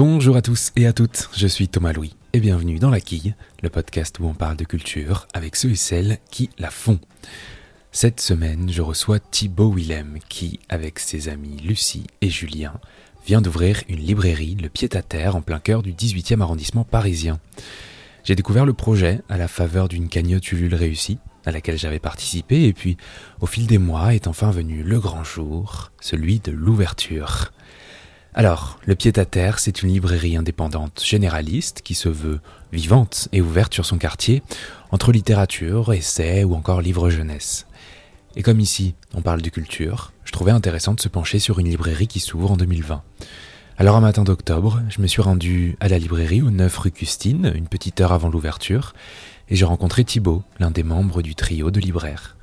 Bonjour à tous et à toutes, je suis Thomas Louis et bienvenue dans La Quille, le podcast où on parle de culture avec ceux et celles qui la font. Cette semaine, je reçois Thibaut Willem qui, avec ses amis Lucie et Julien, vient d'ouvrir une librairie, le pied-à-terre, en plein cœur du 18e arrondissement parisien. J'ai découvert le projet à la faveur d'une cagnotte Ulule réussie, à laquelle j'avais participé, et puis, au fil des mois, est enfin venu le grand jour, celui de l'ouverture. Alors, le pied-à-terre, c'est une librairie indépendante généraliste qui se veut vivante et ouverte sur son quartier, entre littérature, essais ou encore livres jeunesse. Et comme ici, on parle de culture, je trouvais intéressant de se pencher sur une librairie qui s'ouvre en 2020. Alors un matin d'octobre, je me suis rendu à la librairie au 9 rue Custine, une petite heure avant l'ouverture, et j'ai rencontré Thibaut, l'un des membres du trio de libraires.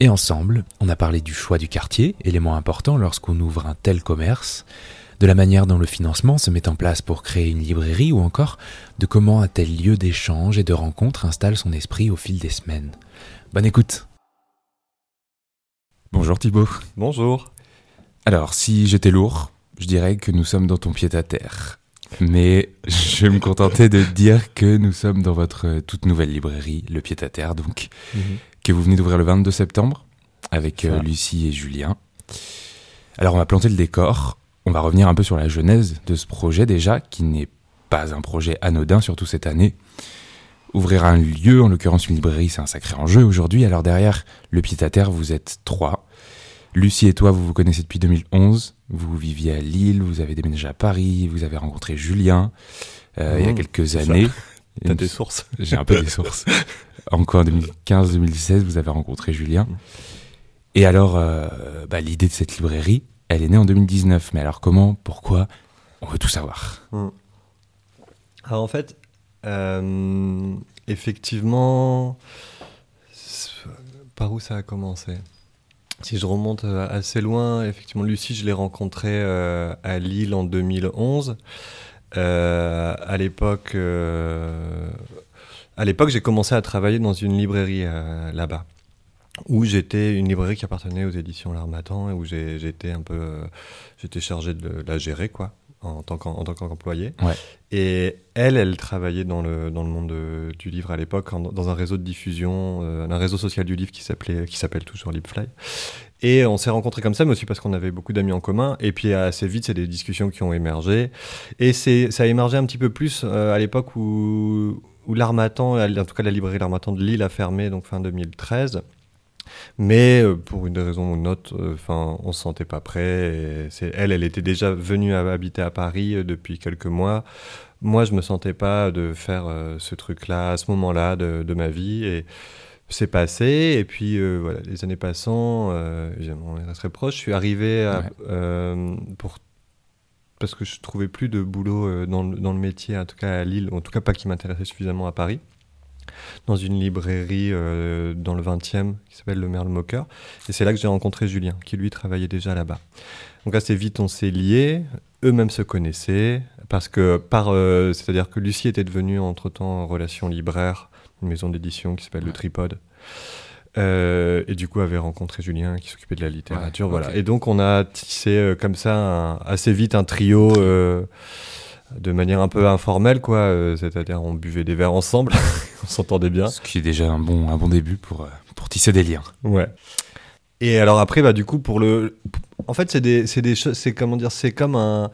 Et ensemble, on a parlé du choix du quartier, élément important lorsqu'on ouvre un tel commerce, de la manière dont le financement se met en place pour créer une librairie ou encore de comment un tel lieu d'échange et de rencontre installe son esprit au fil des semaines. Bonne écoute Bonjour Thibaut. Bonjour. Alors, si j'étais lourd, je dirais que nous sommes dans ton pied-à-terre. Mais je vais me contenter de dire que nous sommes dans votre toute nouvelle librairie, le pied-à-terre, donc, mhm. que vous venez d'ouvrir le 22 septembre avec euh, Lucie et Julien. Alors, on va planter le décor. On va revenir un peu sur la genèse de ce projet déjà, qui n'est pas un projet anodin, surtout cette année. Ouvrir un lieu, en l'occurrence une librairie, c'est un sacré enjeu aujourd'hui. Alors derrière le pied-à-terre, vous êtes trois. Lucie et toi, vous vous connaissez depuis 2011. Vous viviez à Lille, vous avez déménagé à Paris, vous avez rencontré Julien euh, il y a mmh, quelques années. T'as des sources J'ai un peu des sources. Encore en 2015-2016, vous avez rencontré Julien. Et alors, euh, bah, l'idée de cette librairie, elle est née en 2019. Mais alors comment, pourquoi On veut tout savoir. Mmh. Alors en fait, euh, effectivement, par où ça a commencé? Si je remonte euh, assez loin, effectivement, Lucie, je l'ai rencontrée euh, à Lille en 2011. Euh, à l'époque, à l'époque, j'ai commencé à travailler dans une librairie là-bas, où j'étais une librairie qui appartenait aux éditions L'Armatan et où j'étais un peu, j'étais chargé de la gérer, quoi en tant qu'employé. Et elle, elle travaillait dans le, dans le monde du livre à l'époque, dans un réseau de diffusion, euh, un réseau social du livre qui s'appelait qui s'appelle toujours Libfly. Et on s'est rencontrés comme ça, mais aussi parce qu'on avait beaucoup d'amis en commun. Et puis assez vite, c'est des discussions qui ont émergé. Et c'est ça a émergé un petit peu plus euh, à l'époque où, où l'Armatan, en tout cas la librairie L'Armatan de Lille a fermé, donc fin 2013. Mais euh, pour une raison ou une autre, euh, enfin, on se sentait pas prêt. elle, elle était déjà venue habiter à Paris euh, depuis quelques mois. Moi, je me sentais pas de faire ce truc-là à ce moment-là de, ma vie. Et c'est passé. Et puis, voilà, les années passant, on est très proche. Je suis arrivé pour parce que je trouvais plus de boulot dans le, dans le métier, en tout cas à Lille, en tout cas pas qui m'intéressait suffisamment à Paris dans une librairie euh, dans le 20e qui s'appelle Le Merle Moqueur. Et c'est là que j'ai rencontré Julien, qui lui travaillait déjà là-bas. Donc assez vite, on s'est liés. Eux-mêmes se connaissaient. Parce que, par, euh, c'est-à-dire que Lucie était devenue entre-temps en relation libraire, une maison d'édition qui s'appelle Le Tripode. Euh, et du coup avait rencontré Julien qui s'occupait de la littérature voilà et donc on a tissé comme ça assez vite un trio de manière un peu informelle, quoi. Euh, c'est-à-dire, on buvait des verres ensemble, on s'entendait bien. Ce qui est déjà un bon, un bon début pour, euh, pour tisser des liens. Ouais. Et alors après, bah, du coup, pour le. En fait, c'est des, choses. C'est comment dire C'est comme un.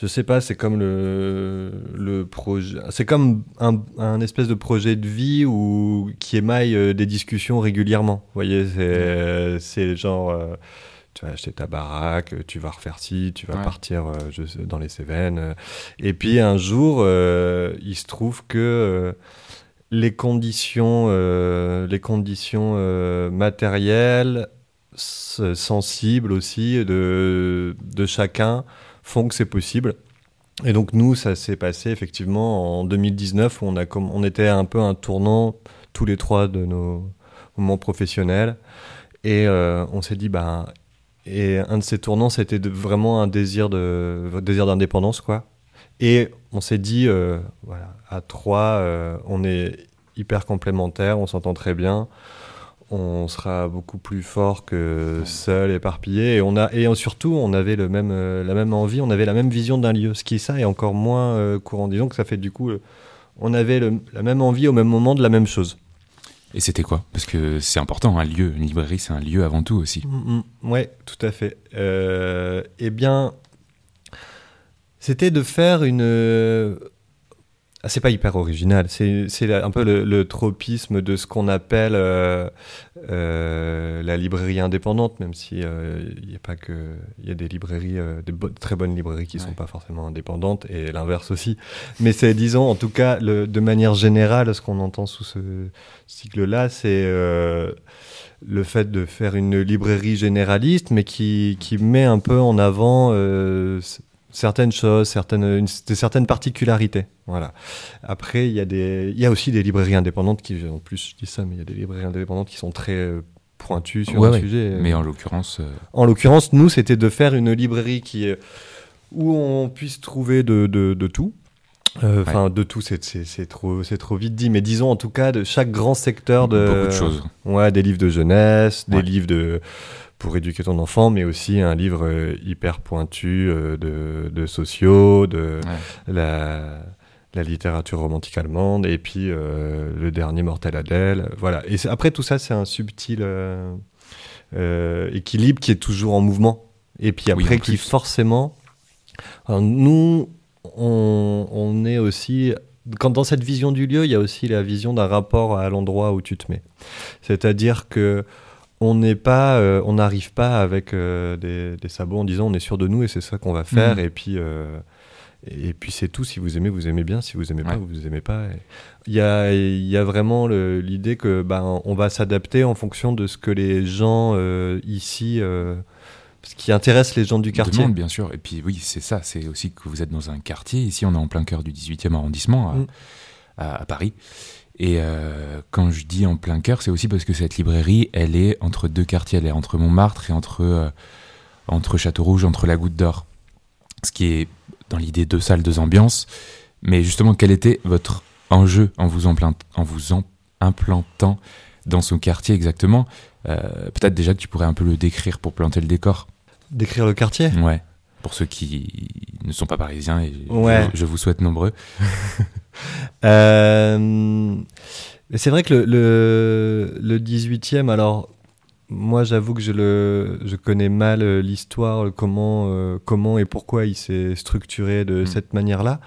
Je sais pas, c'est comme le, le projet. C'est comme un, un, espèce de projet de vie où, qui émaille euh, des discussions régulièrement. Vous voyez, c'est, c'est genre tu vas acheter ta baraque, tu vas refaire ci, tu vas partir euh, dans les Cévennes. Euh. Et puis un jour, euh, il se trouve que les conditions, les conditions matérielles, sensibles aussi de, de chacun font que c'est possible. Et donc nous, ça s'est passé effectivement en 2019 où on, a comme, on était un peu un tournant tous les trois de nos moments professionnels. Et on s'est dit, bah, et un de ces tournants, c'était vraiment un désir de désir d'indépendance, quoi. Et on s'est dit, euh, voilà, à trois, euh, on est hyper complémentaires, on s'entend très bien. on sera beaucoup plus fort que seul, éparpillé. Et, on a, et surtout, on avait le même, euh, la même envie, on avait la même vision d'un lieu. Ce qui, ça, est encore moins courant. Disons que ça fait du coup, on avait la même envie au même moment de la même chose. Et c'était quoi? Parce que c'est important, un lieu, une librairie, c'est un lieu avant tout aussi. Mm, mm. ouais, tout à fait. eh bien, c'était de faire une ah, c'est pas hyper original, c'est un peu le, tropisme de ce qu'on appelle euh, euh, la librairie indépendante, même si il euh, n'y a pas que il y a des librairies, des très bonnes librairies qui ne sont pas forcément indépendantes et l'inverse aussi. Mais c'est disons en tout cas le, de manière générale ce qu'on entend sous ce cycle-là, c'est le fait de faire une librairie généraliste, mais qui, qui met un peu en avant certaines choses, certaines, certaines particularités. Voilà. Après, il y, a des, il y a aussi des librairies indépendantes qui, en plus, je dis ça, mais il y a des librairies indépendantes qui sont très euh, pointues sur le sujet. Mais en l'occurrence. Euh, en l'occurrence, nous, c'était de faire une librairie qui, où on puisse trouver de, de, de tout. Euh, enfin, de tout, c'est trop, trop vite dit, mais disons en tout cas de chaque grand secteur de. Beaucoup de choses. Ouais, des livres de jeunesse, des livres de pour éduquer ton enfant, mais aussi un livre euh, hyper pointu euh, de, de, sociaux, de la, la, littérature romantique allemande, et puis euh, le dernier Mortel Adèle. Voilà. Et après, tout ça, c'est un subtil équilibre qui est toujours en mouvement. Et puis après, qui forcément. nous, on, on est aussi quand dans cette vision du lieu, il y a aussi la vision d'un rapport à l'endroit où tu te mets. C'est-à-dire que on n'est pas, euh, on n'arrive pas avec euh, des, sabots en disant on est sûr de nous et c'est ça qu'on va faire mhm. et puis euh, et puis c'est tout. Si vous aimez, vous aimez bien. Si vous aimez pas, vous aimez pas. Il y a, il y a vraiment l'idée que ben on va s'adapter en fonction de ce que les gens ici ce qui intéresse les gens du quartier. Demande, bien sûr. Et puis oui, c'est ça. C'est aussi que vous êtes dans un quartier. Ici, on est en plein cœur du 18e arrondissement à, mm. Paris. Et euh, quand je dis en plein cœur, c'est aussi parce que cette librairie, elle est entre deux quartiers. Elle est entre Montmartre et entre, euh, entre Château-Rouge, entre la Goutte d'Or. Ce qui est dans l'idée deux salles, deux ambiances. Mais justement, quel était votre enjeu en vous, en vous implantant dans son quartier exactement? Euh, Peut-être déjà que tu pourrais un peu le décrire pour planter le décor. Décrire le quartier? Ouais pour ceux qui ne sont pas parisiens, et je, vous souhaite nombreux. euh, c'est vrai que le, le, 18e, alors moi j'avoue que je, le, je connais mal euh, l'histoire, comment, euh, comment et pourquoi il s'est structuré de mm. cette manière-là.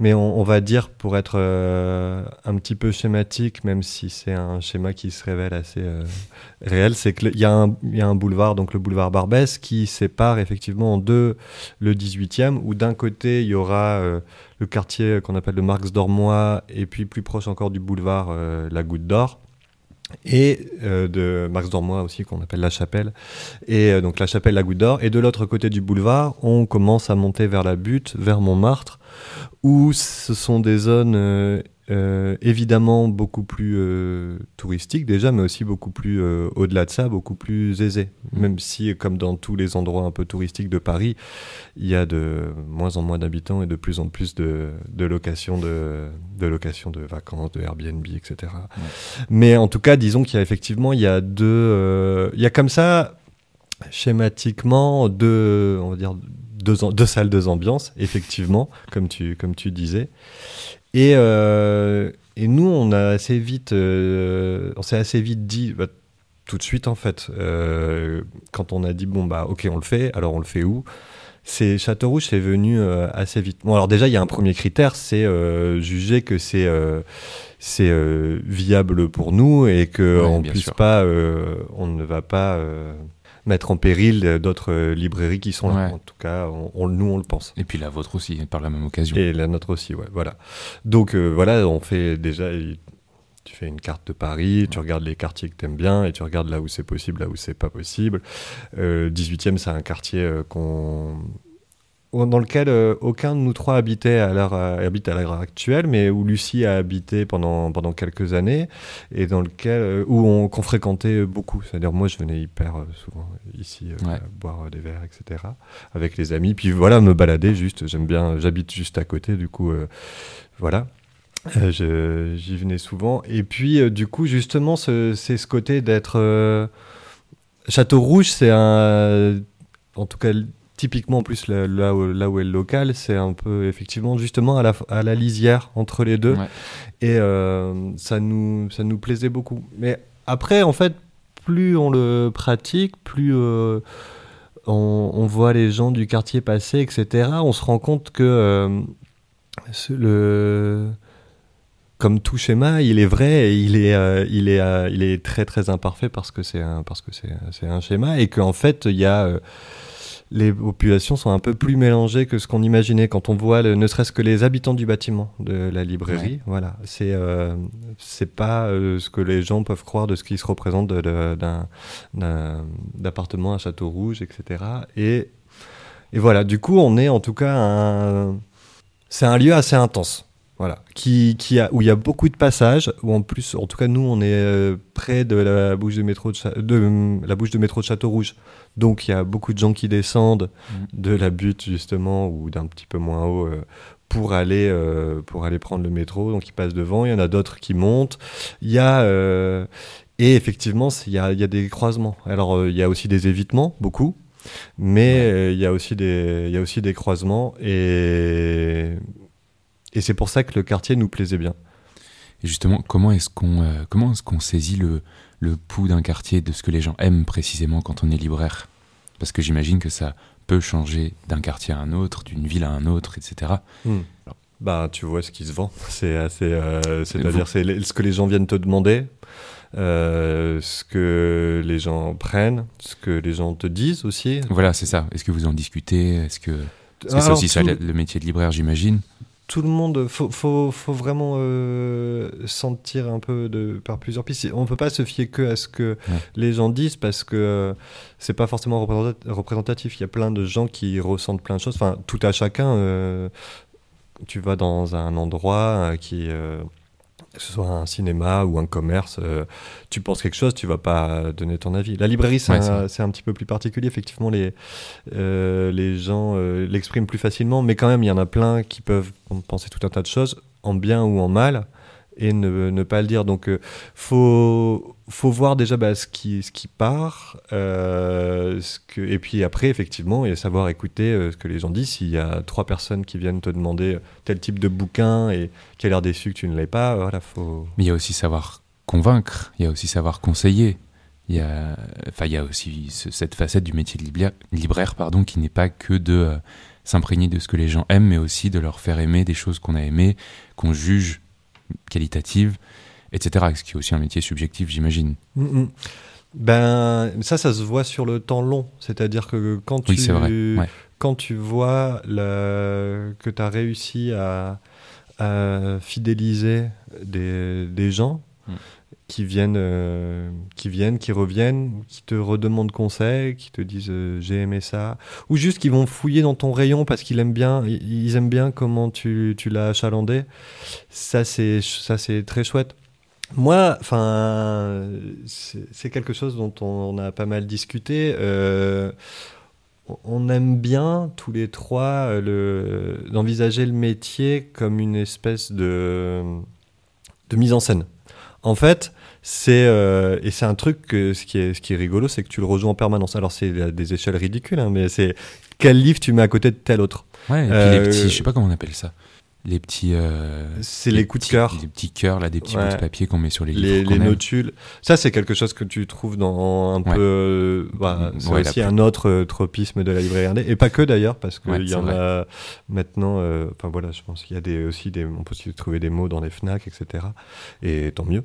Mais on, va dire, pour être euh, un petit peu schématique, même si c'est un schéma qui se révèle assez euh, réel, c'est qu'il y, a un boulevard, donc le boulevard Barbès, qui sépare effectivement en deux le 18e, où d'un côté, il y aura euh, le quartier qu'on appelle le Marx d'Ormois, et puis plus proche encore du boulevard la Goutte d'Or et de Marx d'Ormois aussi qu'on appelle la Chapelle. Et donc la Chapelle la Goutte d'Or. Et de l'autre côté du boulevard on commence à monter vers la butte vers Montmartre où ce sont des zones euh, euh, évidemment beaucoup plus euh, touristiques déjà, mais aussi beaucoup plus, au-delà de ça, beaucoup plus aisées. Mmh. Même si, comme dans tous les endroits un peu touristiques de Paris, il y a de moins en moins d'habitants et de plus en plus de, de locations de, de, location de vacances, de Airbnb, etc. Mais en tout cas, disons qu'il y a effectivement, il y a deux... il y a comme ça, schématiquement, deux, on va dire, deux, salles, deux ambiances, effectivement, comme tu, comme tu disais. Et, euh, et nous, on a assez vite, euh, on s'est assez vite dit, bah, tout de suite en fait, euh, quand on a dit bon bah ok on le fait, alors on le fait où? C'est Château Rouge, c'est venu assez vite. Bon alors déjà il y a un premier critère, c'est juger que c'est c'est viable pour nous et que on puisse pas, on ne va pas mettre en péril d'autres librairies qui sont là. En tout cas, on, nous, on le pense. Et puis la vôtre aussi, par la même occasion. Et la nôtre aussi, ouais, voilà. Donc euh, voilà, on fait déjà, tu fais une carte de Paris, tu regardes les quartiers que tu aimes bien et tu regardes là où c'est possible, là où c'est pas possible. Euh, 18e, c'est un quartier euh, qu'on dans lequel euh, aucun de nous trois habitait à l'heure, euh, habite à l'heure actuelle, mais où Lucie a habité pendant, pendant quelques années, et dans lequel, euh, où on, qu'on fréquentait beaucoup. C'est-à-dire, moi, je venais hyper souvent ici boire des verres, etc., avec les amis. Puis voilà, me balader juste. J'aime bien, j'habite juste à côté, du coup, voilà. Euh, J'y venais souvent. Et puis, euh, du coup, justement, c'est ce côté d'être. euh, Château Rouge, c'est un. En tout cas, typiquement, en plus, là, là où, là où est le local, c'est un peu, effectivement, justement, à la, à la lisière entre les deux. Ouais. Et euh, ça, nous, ça nous plaisait beaucoup. Mais après, en fait, plus on le pratique, plus. euh, on, on voit les gens du quartier passer, etc. On se rend compte que euh, le, comme tout schéma, il est vrai, et il est, euh, il est, euh, il est très très imparfait parce que c'est un, parce que c'est, c'est un schéma et qu'en fait il y a les populations sont un peu plus mélangées que ce qu'on imaginait quand on voit le- ne serait-ce que les habitants du bâtiment de la librairie. Voilà, c'est euh, c'est pas euh, ce que les gens peuvent croire de ce qui se représente d'un d'appartement à Château Rouge, etc. Et et voilà, du coup, on est en tout cas un. C'est un lieu assez intense. Voilà. Qui, qui a, où il y a beaucoup de passages, où en plus, en tout cas, nous, on est euh, près de la bouche de métro de, Cha- de, hum, la bouche de métro de Château Rouge. Donc, il y a beaucoup de gens qui descendent de la butte, justement, ou d'un petit peu moins haut, euh, pour aller, euh, pour aller prendre le métro. Donc, ils passent devant. Il y en a d'autres qui montent. Il y a. euh, et effectivement, il y a, il y a des croisements. Alors, euh, il y a aussi des évitements, beaucoup. Mais euh, il y a aussi des, il y a aussi des croisements et et c'est pour ça que le quartier nous plaisait bien. Et justement, comment est-ce qu'on euh, comment est-ce qu'on saisit le, le pouls d'un quartier, de ce que les gens aiment précisément quand on est libraire? Parce que j'imagine que ça peut changer d'un quartier à un autre, d'une ville à un autre, etc. Bah, tu vois ce qui se vend. C'est assez, euh, c'est-à-dire c'est ce que les gens viennent te demander, euh, ce que les gens prennent, ce que les gens te disent aussi. Voilà, c'est ça. Est-ce que vous en discutez? Est-ce que c'est aussi ça tout- le métier de libraire, j'imagine? Tout le monde, faut, faut, faut vraiment euh, sentir un peu de, par plusieurs pistes. On peut pas se fier que à ce que Ouais. les gens disent parce que euh, c'est pas forcément représenta- représentatif. Il y a plein de gens qui ressentent plein de choses. Enfin, tout à chacun. euh, tu vas dans un endroit euh, qui, que ce soit un cinéma ou un commerce, euh, tu penses quelque chose, tu vas pas donner ton avis. La librairie, c'est Ouais, un, petit peu plus particulier. Effectivement, les, euh, les gens euh, l'expriment plus facilement, mais quand même, il y en a plein qui peuvent penser tout un tas de choses, en bien ou en mal, et ne, ne pas le dire. Donc, faut, faut voir déjà bah, ce, qui, ce qui part, euh, et puis après, effectivement, et savoir écouter euh, ce que les gens disent. S'il y a trois personnes qui viennent te demander tel type de bouquin et qui a l'air déçu que tu ne l'aies pas, voilà, faut. Mais il y a aussi savoir convaincre, il y a aussi savoir conseiller. Il y a, enfin, il y a aussi ce- cette facette du métier de libraire, libraire pardon, qui n'est pas que de euh, s'imprégner de ce que les gens aiment, mais aussi de leur faire aimer des choses qu'on a aimées, qu'on juge qualitatives, etc. Ce qui est aussi un métier subjectif, j'imagine. Mm, mm. Ben, ça, ça se voit sur le temps long. C'est-à-dire que quand tu, Oui, vrai. Ouais. quand tu vois que tu as réussi à, à fidéliser des, des gens Mm. qui, viennent, euh, qui viennent, qui reviennent, qui te redemandent conseil, qui te disent euh, j'ai aimé ça, ou juste qui vont fouiller dans ton rayon parce qu'ils aiment bien, ils ils aiment bien comment tu, tu l'as achalandé, ça c'est ça c'est très chouette. Moi, enfin, c'est quelque chose dont on a pas mal discuté. Euh, on aime bien tous les trois le- d'envisager le métier comme une espèce de, de mise en scène. En fait, c'est euh, et c'est un truc que ce qui est ce qui est rigolo, c'est que tu le rejoues en permanence. Alors c'est des échelles ridicules, hein, mais c'est quel livre tu mets à côté de tel autre. Ouais, et puis Euh, les petits, je sais pas comment on appelle ça, les petits. euh, C'est les coups de cœur. Les petits cœurs, là, des petits Ouais. bouts de papier qu'on met sur les livres. les, les notules. Ça, c'est quelque chose que tu trouves dans un Ouais. peu. euh, bah, Mm, c'est ouais, aussi un autre euh, tropisme de la librairie indé. Et pas que d'ailleurs, parce qu'il y en vrai. a maintenant. Enfin voilà, je pense qu'il y a des, aussi des. On peut aussi trouver des mots dans les Fnac, etc. Et tant mieux.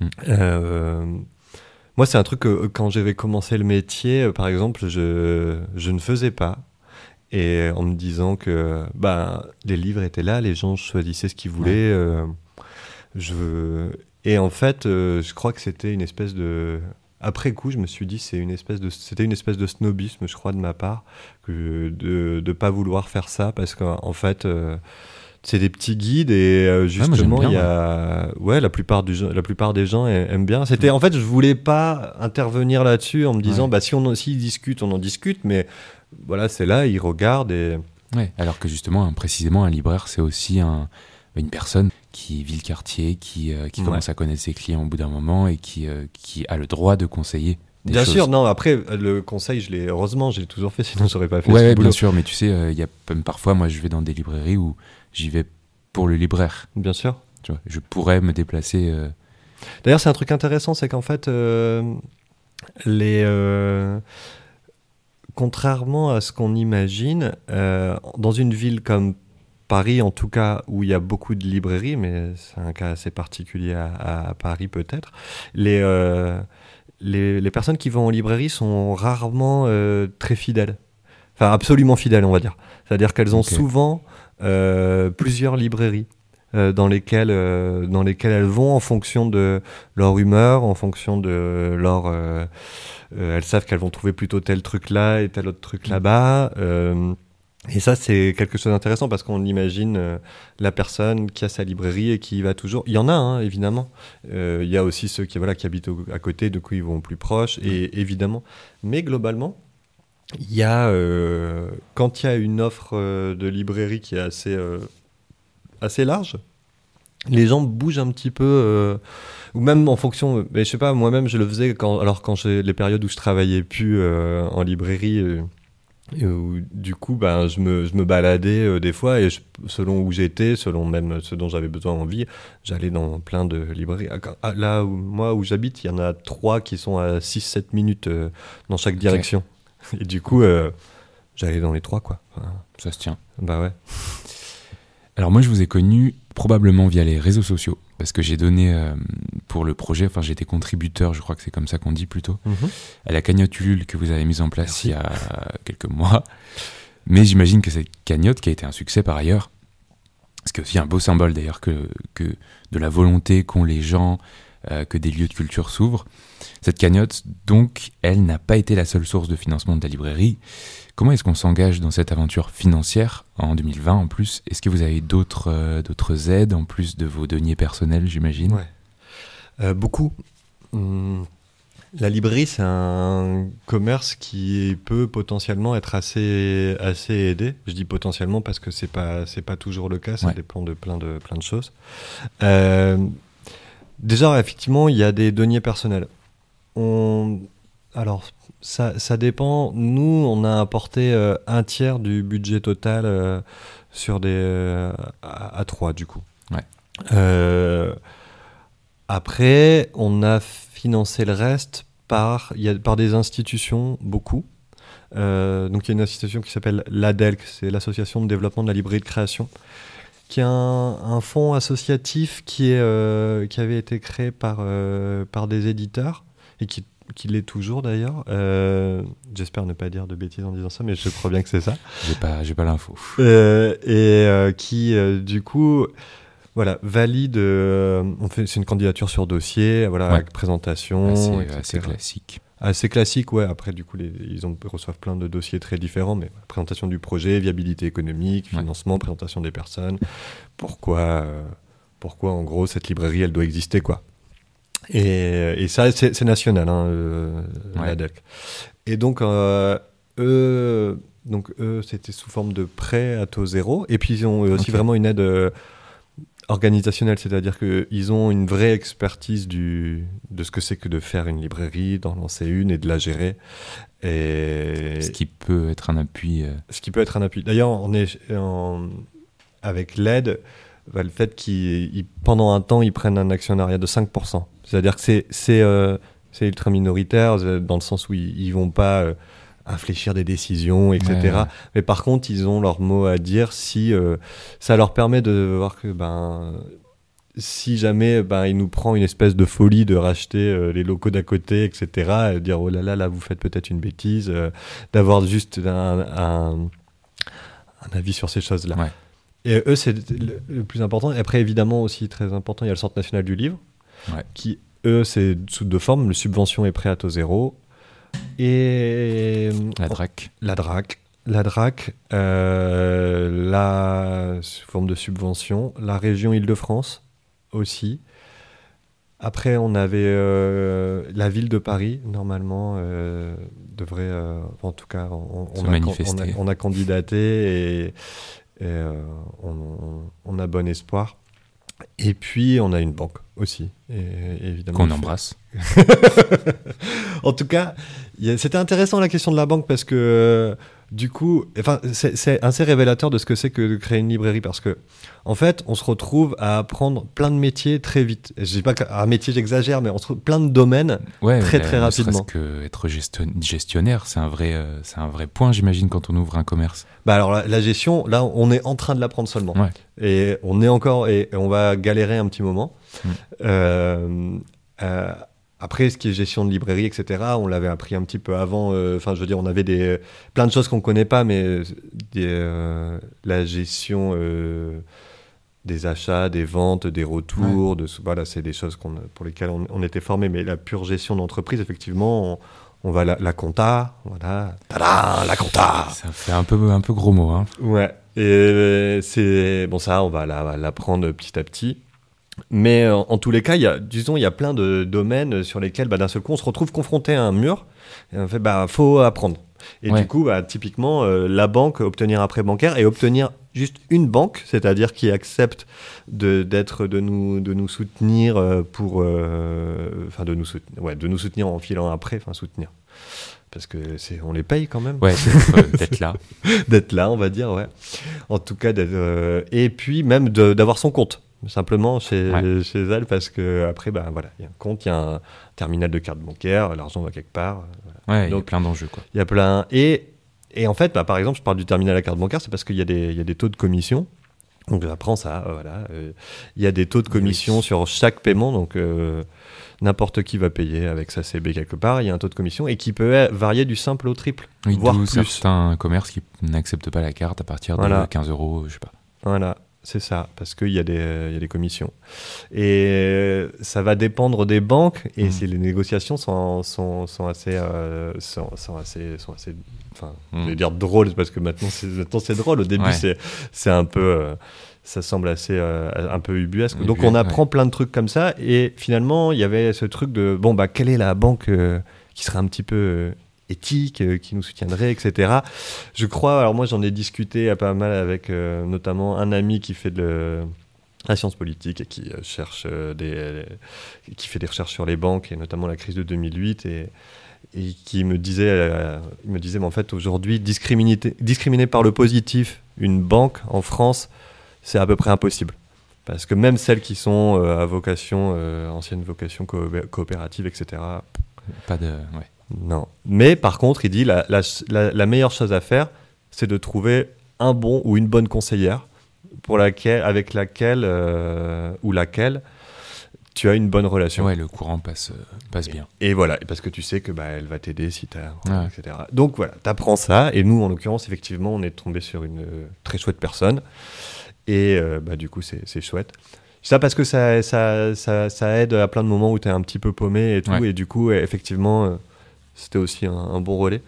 Mm. Moi, c'est un truc que quand j'avais commencé le métier, par exemple, je, je ne faisais pas. Et en me disant que bah, les livres étaient là, les gens choisissaient ce qu'ils voulaient. euh, je... Et en fait, euh, je crois que c'était une espèce de. Après coup, je me suis dit, c'est une espèce de, c'était une espèce de snobisme, je crois, de ma part, que de ne pas vouloir faire ça, parce qu'en fait, euh, c'est des petits guides et euh, justement, il y a, ouais, la plupart du, la plupart des gens aiment bien. C'était, en fait, je voulais pas intervenir là-dessus en me disant, Ouais. bah si on, en- s'ils discutent, on en discute, mais voilà, c'est là, ils regardent et Ouais, alors que justement, précisément, un libraire, c'est aussi un, une personne qui vit le quartier, qui, euh, qui Ouais. commence à connaître ses clients au bout d'un moment et qui, euh, qui a le droit de conseiller. Des Bien choses. sûr, non, après, le conseil, je l'ai, heureusement, j'ai toujours fait, sinon j'aurais pas fait Ouais, ce boulot. bien sûr, mais tu sais, euh, il y a parfois, moi, je vais dans des librairies où j'y vais pour le libraire. Bien sûr. Tu vois, je pourrais me déplacer. D'ailleurs, c'est un truc intéressant, c'est qu'en fait, les, contrairement à ce qu'on imagine, euh, dans une ville comme Paris, en tout cas, où il y a beaucoup de librairies, mais c'est un cas assez particulier à, Paris peut-être, les, euh, les, les personnes qui vont en librairie sont rarement euh, très fidèles. Enfin, absolument fidèles, on va dire. C'est-à-dire qu'elles ont souvent plusieurs librairies. Euh, dans lesquelles euh, dans lesquelles elles vont en fonction de leur humeur, en fonction de leur euh, elles savent qu'elles vont trouver plutôt tel truc là et tel autre truc là-bas. euh, et ça, c'est quelque chose d'intéressant parce qu'on imagine la personne qui a sa librairie et qui y va toujours. Il y en a, hein, évidemment. Il y a aussi ceux qui, voilà, qui habitent au- à côté, du coup, ils vont plus proches, et évidemment. Mais globalement, il y a, euh, quand il y a une offre euh, de librairie qui est assez, euh, assez large, les gens bougent un petit peu, euh, ou même en fonction. Mais je sais pas, moi-même, je le faisais quand, alors quand j'ai les périodes où je travaillais plus euh, en librairie. euh, et où, du coup, ben, je, me, je me baladais euh, des fois et je- selon où j'étais, selon même ce dont j'avais besoin envie, j'allais dans plein de librairies. Ah, ah, Là, où, moi où j'habite, il y en a trois qui sont à 6-7 minutes euh, dans chaque direction. Et du coup, euh, j'allais dans les trois, quoi. Enfin, ça se tient. bah ouais. Alors moi, je vous ai connu probablement via les réseaux sociaux, parce que j'ai donné euh, pour le projet, enfin j'étais contributeur, je crois que c'est comme ça qu'on dit plutôt, à la cagnotte Ulule que vous avez mise en place Merci. il y a quelques mois. Mais j'imagine que cette cagnotte, qui a été un succès par ailleurs, ce qui est aussi un beau symbole d'ailleurs que, que de la volonté qu'ont les gens, euh, que des lieux de culture s'ouvrent, cette cagnotte, donc, elle n'a pas été la seule source de financement de la librairie. Comment est-ce qu'on s'engage dans cette aventure financière en 2020 en plus? Est-ce que vous avez d'autres euh, d'autres aides en plus de vos deniers personnels, j'imagine? Ouais. Euh, beaucoup. Hum, La librairie, c'est un commerce qui peut potentiellement être assez, assez aidé. Je dis potentiellement parce que c'est pas, c'est pas toujours le cas. Ça Ouais. dépend de plein de, plein de choses. Euh, déjà, effectivement, il y a des deniers personnels. On, alors, ça, ça dépend. Nous, on a apporté euh, un tiers du budget total euh, sur des euh, à, à trois, du coup. Ouais. Après, on a financé le reste par, il y a, par des institutions, beaucoup. Donc il y a une institution qui s'appelle l'ADELC, c'est l'Association de développement de la librairie de création, qui est un, un fonds associatif qui, est, euh, qui avait été créé par, euh, par des éditeurs et qui, qui l'est toujours d'ailleurs. Euh, J'espère ne pas dire de bêtises en disant ça, mais je crois bien que c'est ça. J'ai pas, pas l'info. Et qui, du coup, voilà, valide. on fait, c'est une candidature sur dossier, voilà, Ouais. avec présentation, assez classique. Assez classique, ouais. Après, du coup, les- ils ont, reçoivent plein de dossiers très différents, mais présentation du projet, viabilité économique, Ouais. financement, présentation des personnes. Pourquoi, euh, pourquoi, en gros, cette librairie, elle doit exister, quoi. Et, et ça, c'est national, hein, euh, Ouais. la DELC. Et donc, euh, eux, donc eux, c'était sous forme de prêt à taux zéro. Et puis, ils ont eux aussi vraiment une aide organisationnelle, c'est-à-dire qu'ils ont une vraie expertise du, de ce que c'est que de faire une librairie, d'en lancer une et de la gérer. Et Ce qui peut être un appui. euh, ce qui peut être un appui. D'ailleurs, on est en- avec l'aide, bah, le fait qu'ils, ils- pendant un temps, ils prennent un actionnariat de 5%. C'est-à-dire que c'est, c'est, euh, c'est ultra minoritaire, dans le sens où ils, ils vont pas euh, infléchir des décisions, etc. Ouais, ouais. Mais par contre, ils ont leur mot à dire si euh, ça leur permet de voir que ben si jamais ben, il nous prend une espèce de folie de racheter euh, les locaux d'à côté, etc., et dire oh là là, là vous faites peut-être une bêtise, euh, d'avoir juste un, un, un avis sur ces choses-là. Ouais. Et eux, c'est le, le plus important. Et après, évidemment, aussi très important, il y a le Centre national du livre, Ouais. qui, eux, c'est sous deux formes. Le subvention est prêt à taux zéro. Et La DRAC. la DRAC. La DRAC, euh, la sous forme de subvention. La région Île-de-France aussi. Après, on avait euh, la ville de Paris, normalement, euh, devrait, en tout cas, on, a, manifester. on a- on a candidaté et, et, on, a bon espoir. Et puis, on a une banque aussi, et- évidemment. Qu'on embrasse. en tout cas, c'était intéressant la question de la banque parce que euh, du coup, enfin, c'est- assez révélateur de ce que c'est que de créer une librairie parce que, en fait, on se retrouve à apprendre plein de métiers très vite. Je dis pas qu'un métier, j'exagère, mais on se trouve plein de domaines. Ouais, Très, très rapidement. que être gestion- gestionnaire, c'est un vrai, euh, c'est un vrai point, j'imagine, quand on ouvre un commerce. Bah alors la, la gestion, là, on est en train de l'apprendre seulement. Ouais. Et on est encore et, et on va galérer un petit moment. Mm. Euh, euh, après, ce qui est gestion de librairie, etc., on l'avait appris un petit peu avant. euh, Enfin, je veux dire, on avait des plein de choses qu'on connaît pas, mais euh, des, euh, la gestion euh, des achats, des ventes, des retours, de voilà, c'est des choses qu'on, pour lesquelles on, on était formé. Mais la pure gestion d'entreprise, effectivement, on, on va la, la compta, voilà, Tada, la compta. Ça fait un peu, un peu gros mot. Hein. Ouais, et euh, c'est bon ça, on va la- l'apprendre petit à petit. Mais euh, en tous les cas, il y a, disons, il y a plein de domaines sur lesquels, bah, d'un seul coup, on se retrouve confronté à un mur. Et on fait, bah, faut apprendre. Et Ouais. du coup, bah, typiquement, euh, la banque, obtenir un prêt bancaire et obtenir juste une banque, c'est-à-dire qui accepte de d'être de nous de nous soutenir euh, pour, euh, enfin, de nous soutenir, ouais, de nous soutenir en filant un prêt, enfin, soutenir, parce que c'est, on les paye quand même Ouais, d'être, là. d'être là, on va dire, ouais. En tout cas, d'être, et puis même de- d'avoir son compte, simplement chez, Ouais. chez elle, parce que après, ben voilà, il y a un compte, il y a un terminal de carte bancaire, l'argent va quelque part. voilà. Ouais, il y a Donc- plein d'enjeux, quoi. Il y a plein. Et, et en fait, bah, par exemple, je parle du terminal à carte bancaire, c'est parce qu'il y, a des- il y a des taux de commission. Donc j'apprends ça, euh, voilà. Euh, Il y a des taux de commission Oui. sur chaque paiement, donc euh, n'importe qui va payer avec sa CB quelque part. Il y a un taux de commission et qui peut varier du simple au triple, Oui, voire plus. certains commerces qui n'acceptent pas la carte à partir de Voilà. 15 euros, je sais pas. Voilà, c'est ça, parce qu'il y, a des, il y a des commissions. Et euh, ça va dépendre des banques, et Mm. si les négociations sont, sont, sont assez, euh, sont, sont assez, sont assez, enfin, Mm. je vais dire drôles, parce que maintenant c'est, drôle. Au début, Ouais. c'est, un peu, euh, ça semble assez, euh, un peu ubuesque. Donc on apprend plein de trucs comme ça, et finalement, il y avait ce truc de, bon, bah, quelle est la banque qui serait un petit peu éthique, euh, qui nous soutiendrait, etc. Je crois, alors moi j'en ai discuté à pas mal avec euh, notamment un ami qui fait de la science politique et qui euh, cherche des, qui fait des recherches sur les banques et notamment la crise de 2008 et, qui me disait, il me disait, mais en fait aujourd'hui discriminer, discriminer par le positif une banque en France, c'est à peu près impossible. Parce que même celles qui sont à vocation, euh, ancienne vocation co- coopérative, etc., Pas de. Non. Mais par contre, il dit la, la, la, la meilleure chose à faire, c'est de trouver un bon ou une bonne conseillère pour laquelle, avec laquelle euh, ou laquelle tu as une bonne relation. Ouais, le courant passe, euh, passe bien. Et voilà, parce que tu sais que bah, elle va t'aider si tu as, Ouais. etc. Donc voilà, tu apprends ça. Et nous, en l'occurrence, effectivement, on est tombé sur une euh, très chouette personne. Et euh, bah, du coup, c'est c'est chouette. Ça parce que ça, ça, ça, ça aide à plein de moments où tu es un petit peu paumé et tout. Ouais. Et du coup, effectivement, c'était aussi un, un bon relais.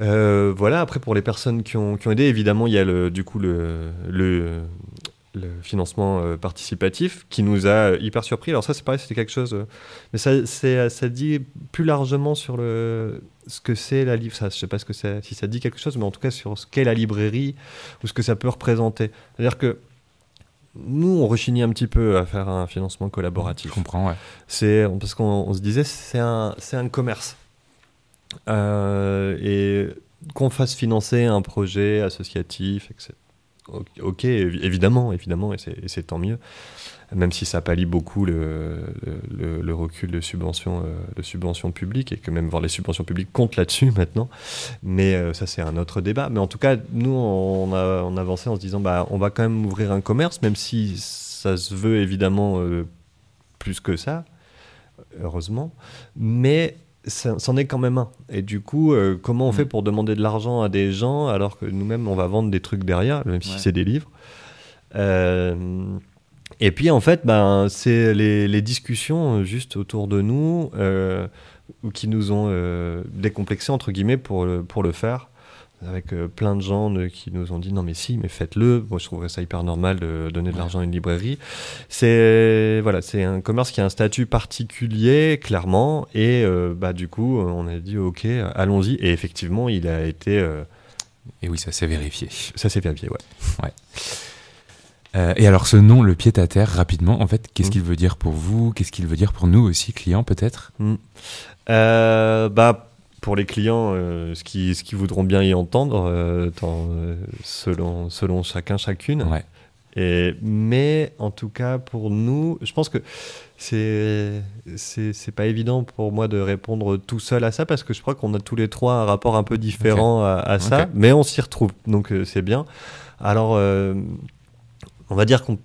Euh, voilà, après pour les personnes qui ont, qui ont aidé, évidemment, il y a le, du coup le, le, le financement euh, participatif qui nous a hyper surpris. Alors ça, c'est pareil, c'était quelque chose... euh, mais ça, c'est- ça dit plus largement sur le, ce que c'est la livre. Ça, je sais pas ce que c'est, si ça dit quelque chose, mais en tout cas sur ce qu'est la librairie ou ce que ça peut représenter. C'est-à-dire que nous, on rechignait un petit peu à faire un financement Je collaboratif. comprends, ouais. C'est parce qu'on on se disait c'est un c'est un commerce et qu'on fasse financer un projet associatif, etc. Ok, ok, évi- évidemment, évidemment, et c'est tant mieux. Même si ça pallie beaucoup le, recul de subventions, euh, de subventions publiques et que même voir les subventions publiques comptent là-dessus maintenant. Mais euh, ça, c'est un autre débat. Mais en tout cas, nous, on avançait en se disant, bah, on va quand même ouvrir un commerce, même si ça se veut évidemment euh, plus que ça, heureusement. Mais c'en est quand même un. Et du coup, euh, comment on Mm. fait pour demander de l'argent à des gens alors que nous-mêmes, on va vendre des trucs derrière, même si c'est des livres? Euh, Et puis, en fait, ben, c'est les, les discussions euh, juste autour de nous euh, ou qui nous ont décomplexés, entre guillemets, pour pour le faire. Avec euh, plein de gens qui nous ont dit non mais si mais faites-le moi je trouverais ça hyper normal de donner de Ouais. l'argent à une librairie c'est voilà, c'est un commerce qui a un statut particulier, clairement, et euh, bah du coup, on a dit ok, allons-y, et effectivement, il a été, euh, Et oui, ça s'est vérifié. ça s'est vérifié, ouais. Euh, et alors ce nom, le pied à terre, rapidement, en fait, qu'est-ce Mm. qu'il veut dire pour vous? Qu'est-ce qu'il veut dire pour nous aussi, clients peut-être? Euh, bah, pour les clients, euh, ce qu'ils ce qu'ils voudront bien y entendre, euh, euh, selon, selon chacun, chacune. Ouais. Et, mais en tout cas, pour nous, je pense que c'est c'est pas évident pour moi de répondre tout seul à ça parce que je crois qu'on a tous les trois un rapport un peu différent à, à ça, mais on s'y retrouve, donc c'est bien. Alors, on va dire qu'on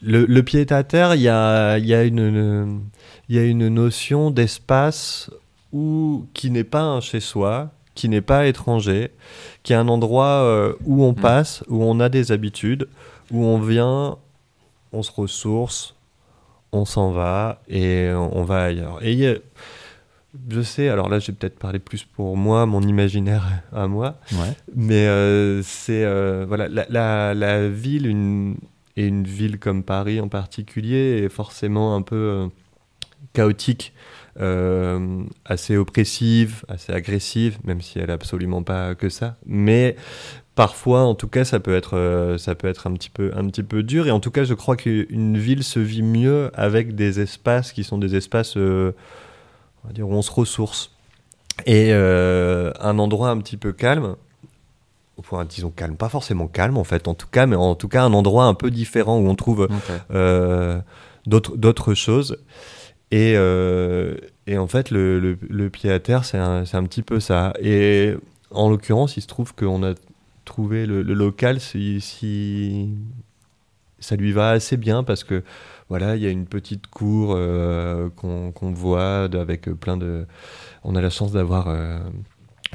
le, le pied à terre, il y a, il y, a une- il y a une notion d'espace où qui n'est pas un chez soi, qui n'est pas étranger, qui est un endroit euh, où on Mm. passe, où on a des habitudes, où on vient, on se ressource, on s'en va et on va ailleurs. Et a- je sais, alors là, j'ai peut-être parlé plus pour moi, mon imaginaire à moi, Ouais. mais euh, c'est euh, voilà la, la, la ville une et une ville comme Paris en particulier est forcément un peu chaotique, euh, assez oppressive, assez agressive, même si elle est absolument pas que ça. Mais parfois, en tout cas, ça peut être euh, ça peut être un petit peu un petit peu dur. Et en tout cas, je crois qu'une ville se vit mieux avec des espaces qui sont des espaces euh, on va dire où on se ressource et un endroit un petit peu calme enfin, disons calme, pas forcément calme en fait, en tout cas, mais en tout cas un endroit un peu différent où on trouve d'autres choses. Et, euh, et en fait, le, pied à terre, c'est un, petit peu ça. Et en l'occurrence, il se trouve qu'on a trouvé le, local, ça lui va assez bien parce que voilà, il y a une petite cour euh, qu'on voit avec plein de. On a la chance d'avoir euh,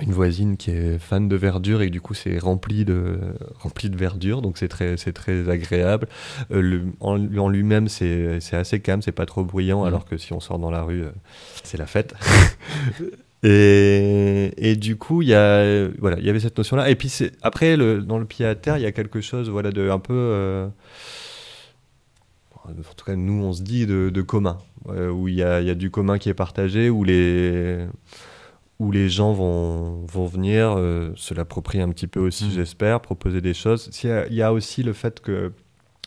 une voisine qui est fan de verdure et du coup c'est rempli de rempli de verdure, donc c'est très c'est très agréable. Euh, le- en, en lui-même c'est c'est assez calme, c'est pas trop bruyant, Mhm. alors que si on sort dans la rue, euh, c'est la fête. Et, et du coup, il y a euh, voilà, il y avait cette notion-là. Et puis c'est après le, dans le pied à terre, il y a quelque chose voilà de un peu euh, en tout cas nous on se dit de, de commun, où il y a, il y a du commun qui est partagé, où les où les gens vont, vont venir euh, se l'approprier un petit peu aussi, Mhm. j'espère, proposer des choses. Il y, a, il y a aussi le fait que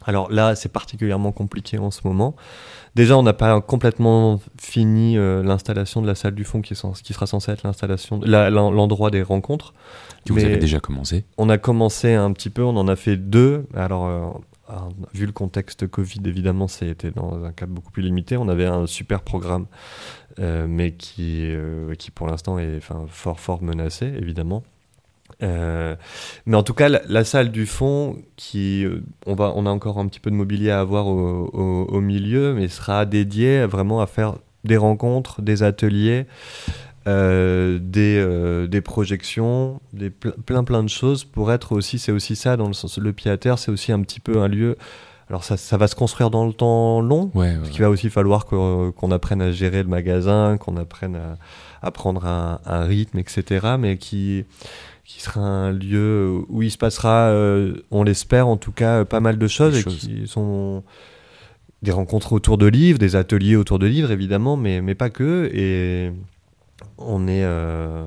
alors là, c'est particulièrement compliqué en ce moment. Déjà, on n'a pas complètement fini euh, l'installation de la salle du fond qui, est cens- qui sera censée être l'installation, l'endroit des rencontres. Que vous avez déjà commencé? On a commencé un petit peu, on en a fait deux. Alors, vu le contexte Covid, évidemment, c'était dans un cadre beaucoup plus limité. On avait un super programme, euh, mais qui, euh, qui pour l'instant est fort, fort menacé, évidemment. Euh, mais en tout cas, la, salle du fond, qui, on, va, on a encore un petit peu de mobilier à avoir au- au milieu, mais sera dédiée vraiment à faire des rencontres, des ateliers, euh, des, euh, des projections, des ple- plein plein de choses pour être aussi, c'est aussi ça dans le sens, le pied à terre, c'est aussi un petit peu un lieu. Alors ça, ça va se construire dans le temps long, Ouais, ouais, parce qu'il va aussi falloir que- qu'on apprenne à gérer le magasin, qu'on apprenne à, à prendre un, un rythme, etc. Mais qui, qui sera un lieu où il se passera, euh, on l'espère en tout cas, pas mal de choses Des et choses. qui sont des rencontres autour de livres, des ateliers autour de livres évidemment, mais, mais pas que. Et on est. euh,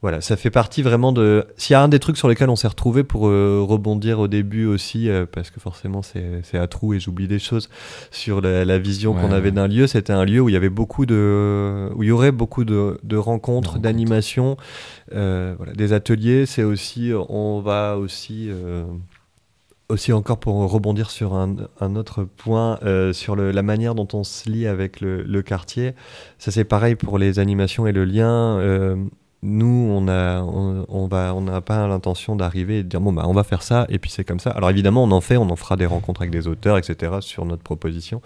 voilà, ça fait partie vraiment de. S'il y a un des trucs sur lesquels on s'est retrouvé pour euh, rebondir au début aussi, euh, parce que forcément c'est à trous et j'oublie des choses sur la, la vision Ouais, qu'on avait ouais. d'un lieu, c'était un lieu où il y avait beaucoup de, où il y aurait beaucoup de, de rencontres, rencontres. d'animations, euh, voilà, des ateliers. C'est aussi, on va aussi. Aussi encore pour rebondir sur un, un autre point, euh, sur le- la manière dont on se lie avec le, le quartier. Ça c'est pareil pour les animations et le lien. euh, nous, on a, on, on va, on n'a pas l'intention d'arriver et de dire bon bah on va faire ça et puis c'est comme ça. Alors évidemment, on en fait, on en fera des rencontres avec des auteurs, etc. sur notre proposition.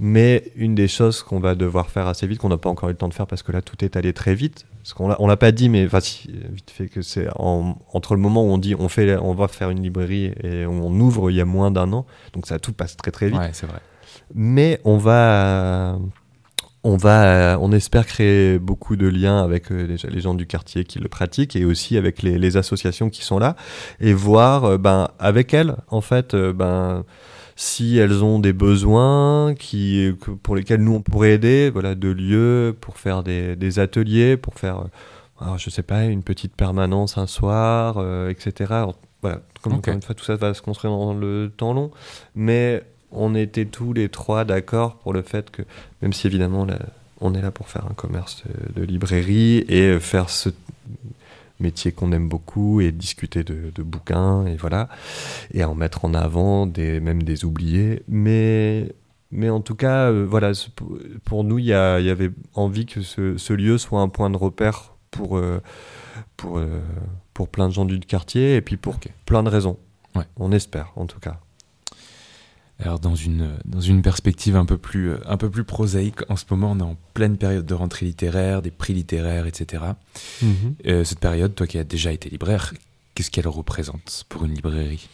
Mais une des choses qu'on va devoir faire assez vite, qu'on n'a pas encore eu le temps de faire parce que là tout est allé très vite. Parce qu'on l'a, on l'a pas dit, mais enfin si, vite fait que c'est en- entre le moment où on dit on fait, on va faire une librairie et on ouvre il y a moins d'un an, donc ça tout passe très très vite Ouais, c'est vrai. mais on va on va on espère créer beaucoup de liens avec euh, les gens du quartier qui le pratiquent et aussi avec les, les associations qui sont là et voir euh, ben avec elles en fait euh, ben si elles ont des besoins qui pour lesquels nous on pourrait aider voilà de lieux pour faire des, des ateliers pour faire euh, alors, je sais pas une petite permanence un soir euh, etc Alors, voilà, comme encore une fois, tout ça va se construire dans le temps long. Mais on était tous les trois d'accord pour le fait que, même si évidemment là, on est là pour faire un commerce de, de librairie et faire ce métier qu'on aime beaucoup et discuter de, de bouquins et voilà, et en mettre en avant des, même des oubliés. Mais, mais en tout cas, euh, voilà, pour- nous, il y, avait envie que ce, ce lieu soit un point de repère pour, euh, pour, euh, pour plein de gens du quartier et puis pour plein de raisons. Ouais. On espère, en tout cas. Alors dans une, dans une perspective un peu, plus, euh, un peu plus prosaïque, en ce moment on est en pleine période de rentrée littéraire, des prix littéraires, etc. Euh, cette période, toi qui as déjà été libraire, qu'est-ce qu'elle représente pour une librairie?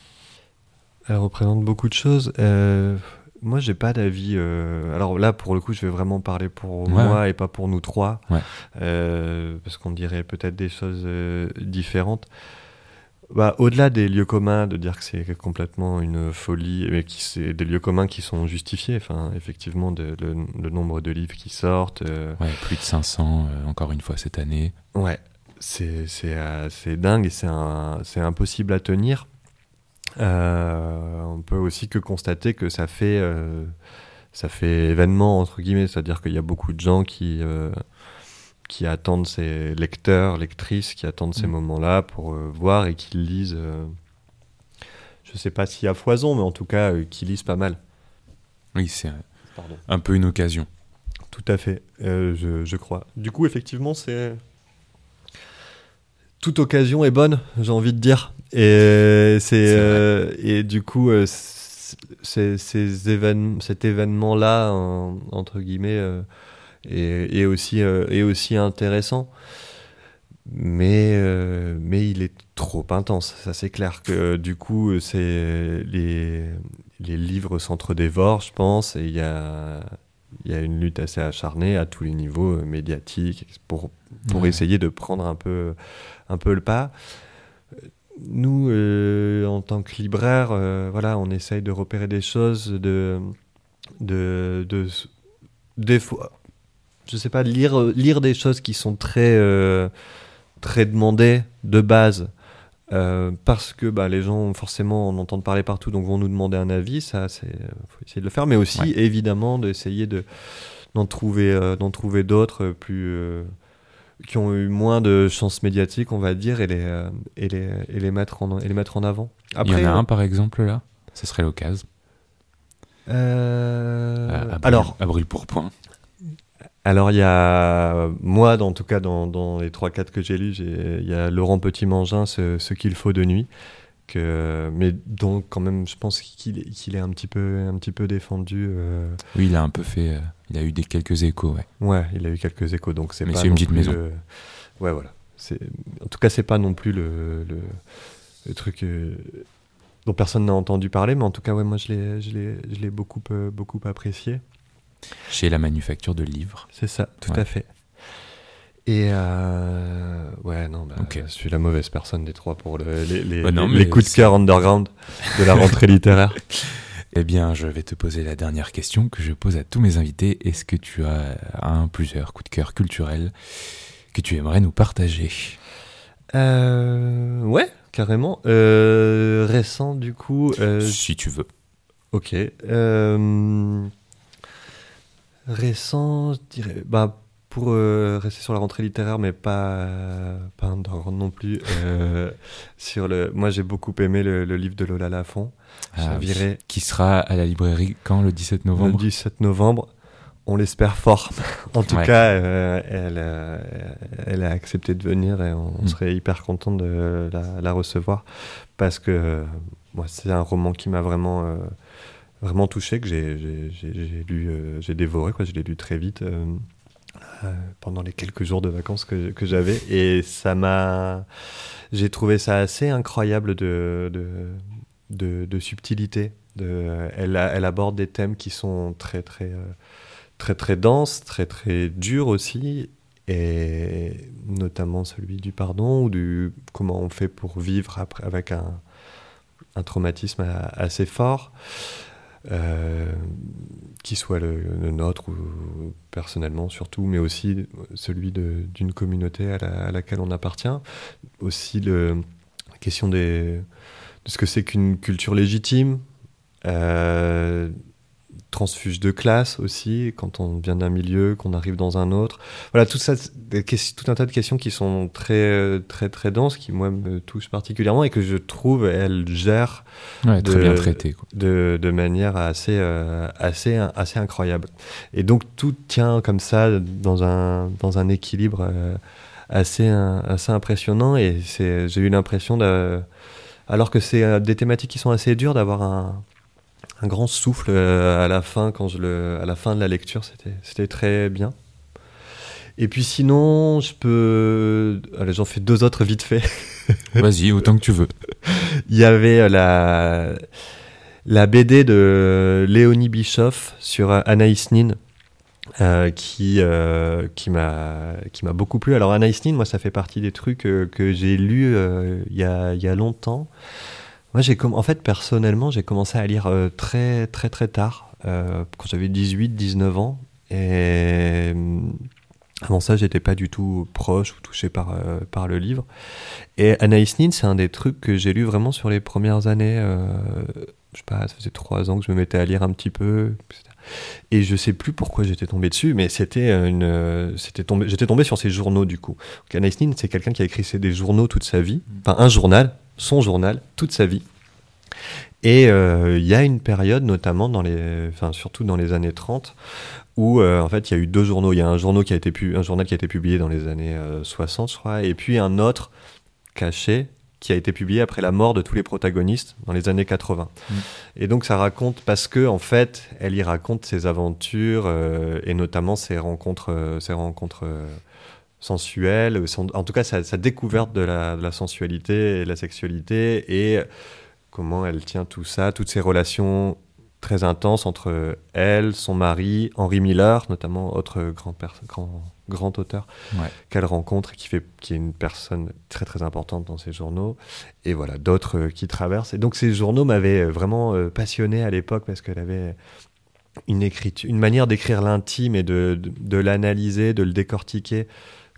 Elle représente beaucoup de choses. Euh, moi, j'ai pas d'avis. euh, Alors là, pour le coup, je vais vraiment parler pour Ouais. moi et pas pour nous trois, Ouais. Parce qu'on dirait peut-être des choses différentes. Bah, au-delà des lieux communs, de dire que c'est complètement une folie, mais qui c'est des lieux communs qui sont justifiés. Enfin, effectivement, de- le, le nombre de livres qui sortent. euh, Ouais, plus de 500 euh, encore une fois cette année. Ouais, c'est c'est euh, c'est dingue et c'est impossible à tenir. Euh, on peut aussi que constater que ça fait euh, ça fait événement entre guillemets, c'est-à-dire qu'il y a beaucoup de gens qui qui attendent ces lecteurs, lectrices, qui attendent ces Mm. moments-là pour euh, voir et qui lisent. euh, je sais pas s'il y a foison, mais en tout cas, euh, qui lisent pas mal. Oui, c'est un peu une occasion. Tout à fait, euh, je, je crois. Du coup, effectivement, c'est. Toute occasion est bonne, j'ai envie de dire. Et, c'est, et du coup, ces cet événement-là, en- entre guillemets, euh, est aussi, euh, est aussi intéressant. Mais, euh, mais il est trop intense, ça c'est clair que du coup c'est les, les livres s'entre-dévorent, je pense, et il y a, y a une lutte assez acharnée à tous les niveaux euh, médiatiques pour, pour Ouais. essayer de prendre un peu, un peu le pas. Nous, euh, en tant que libraire, euh, voilà, on essaye de repérer des choses, de, de, de, des fois, je sais pas, lire, lire des choses qui sont très, euh, très demandées de base. euh, parce que bah, les gens forcément en entendent parler partout, donc vont nous demander un avis, ça, c'est faut essayer de le faire, mais aussi Ouais. évidemment d'essayer de d'en trouver, euh, d'en trouver d'autres plus euh, qui ont eu moins de chances médiatiques, on va dire, et les et les et les mettre en et les mettre en avant. Il y en a un par exemple là, ce serait l'occasion. alors, brûle pour point. Alors il y a moi, en tout cas dans, dans les 3-4 que j'ai lus, il y a Laurent Petit-Mangin, ce, ce qu'il faut de nuit, que, mais donc quand même je pense qu'il est, un petit peu, un petit peu défendu. euh, Oui, il a un peu fait. euh, il a eu des quelques échos, ouais. ouais, il a eu quelques échos, donc c'est Mais pas c'est une petite maison. le- Ouais, voilà. En tout cas, c'est pas non plus le, le, le truc euh, dont personne n'a entendu parler, mais en tout cas, ouais, moi je l'ai, je beaucoup, euh, beaucoup apprécié. Chez la manufacture de livres. C'est ça, tout Ouais. à fait. Et euh, ouais, non, bah, Ok. je suis la mauvaise personne des trois pour le- les, les, Bah non, les- coups de cœur underground de la rentrée littéraire. Eh bien, je vais te poser la dernière question que je pose à tous mes invités. Est-ce que tu as un, plusieurs coups de cœur culturels que tu aimerais nous partager? Euh, ouais, carrément. Euh, récent, du coup. euh, Si tu veux. ok. Euh, récent, je dirais. Bah, pour euh, rester sur la rentrée littéraire, mais pas, pas underground non plus. euh, sur le, moi, j'ai beaucoup aimé le, le livre de Lola Lafont. Ah oui. Qui sera à la librairie quand le 17 novembre? Le 17 novembre. On l'espère fort. en tout Ouais. cas, euh, elle, euh, elle a accepté de venir et on Mm. serait hyper content de la, la recevoir parce que euh, moi, c'est un roman qui m'a vraiment, euh, vraiment touché, que j'ai, lu, euh, j'ai dévoré, quoi. Je l'ai lu très vite euh, euh, pendant les quelques jours de vacances que, que j'avais et ça m'a, j'ai trouvé ça assez incroyable de, de, de, de subtilité. De, elle, elle aborde des thèmes qui sont très très très très denses, très très durs aussi, et notamment celui du pardon ou du comment on fait pour vivre après avec un, un traumatisme assez fort, euh, qui soit le, le nôtre ou personnellement surtout, mais aussi celui d'une communauté à, la- à laquelle on appartient, aussi la question de ce que c'est qu'une culture légitime, euh, transfuge de classe aussi, quand on vient d'un milieu, qu'on arrive dans un autre. Voilà, tout ça, des tout un tas de questions qui sont très, très, très denses, qui moi me touchent particulièrement et que je trouve elles gèrent ouais, très bien traité, De, de, manière assez, euh, assez, assez incroyable. Et donc tout tient comme ça dans un, dans un équilibre euh, assez, assez impressionnant et j'ai eu l'impression de alors que c'est euh, des thématiques qui sont assez dures d'avoir un, un grand souffle euh, à la fin, quand je le, à la fin de la lecture, c'était très bien. Et puis sinon, je peux. Allez, j'en fais deux autres vite fait. Vas-y, autant que tu veux. Il y avait euh, la, la BD de Léonie Bischoff sur Anaïs Nin. Euh, qui m'a qui m'a beaucoup plu. Alors Anaïs Nin, moi, ça fait partie des trucs que j'ai lus il y, a, y a longtemps. Moi, j'ai en fait, personnellement, j'ai commencé à lire euh, très, très, très tard, euh, quand j'avais 18, 19 ans. Et euh, avant ça, j'étais pas du tout proche ou touché par, par le livre. Et Anaïs Nin, c'est un des trucs que j'ai lu vraiment sur les premières années. je sais pas, ça faisait trois ans que je me mettais à lire un petit peu. Et je sais plus pourquoi j'étais tombé dessus, mais c'était une, c'était tombé, j'étais tombé sur ses journaux du coup. Anaïs Nin, c'est quelqu'un qui a écrit des journaux toute sa vie, enfin un journal, son journal toute sa vie. Et euh, il y a une période, notamment dans les, enfin surtout dans les années 30, où euh, en fait il y a eu deux journaux. Il y a un, journal qui a été un journal qui a été publié dans les années 60, euh, je crois, et puis un autre caché qui a été publié après la mort de tous les protagonistes dans les années 80. Mm. Et donc ça raconte parce que en fait, elle y raconte ses aventures et notamment ses rencontres, ses rencontres sensuelle, en tout cas sa, découverte de la, sensualité et de la sexualité, et comment elle tient tout ça, toutes ces relations très intenses entre elle, son mari, Henry Miller, notamment autre grand, grand, grand auteur qu'elle rencontre et qui, fait, qui est une personne très très importante dans ses journaux, et voilà, d'autres qui traversent. Et donc ces journaux m'avaient vraiment euh, passionné à l'époque parce qu'elle avait une, écriture, une manière d'écrire l'intime et de, de l'analyser, de le décortiquer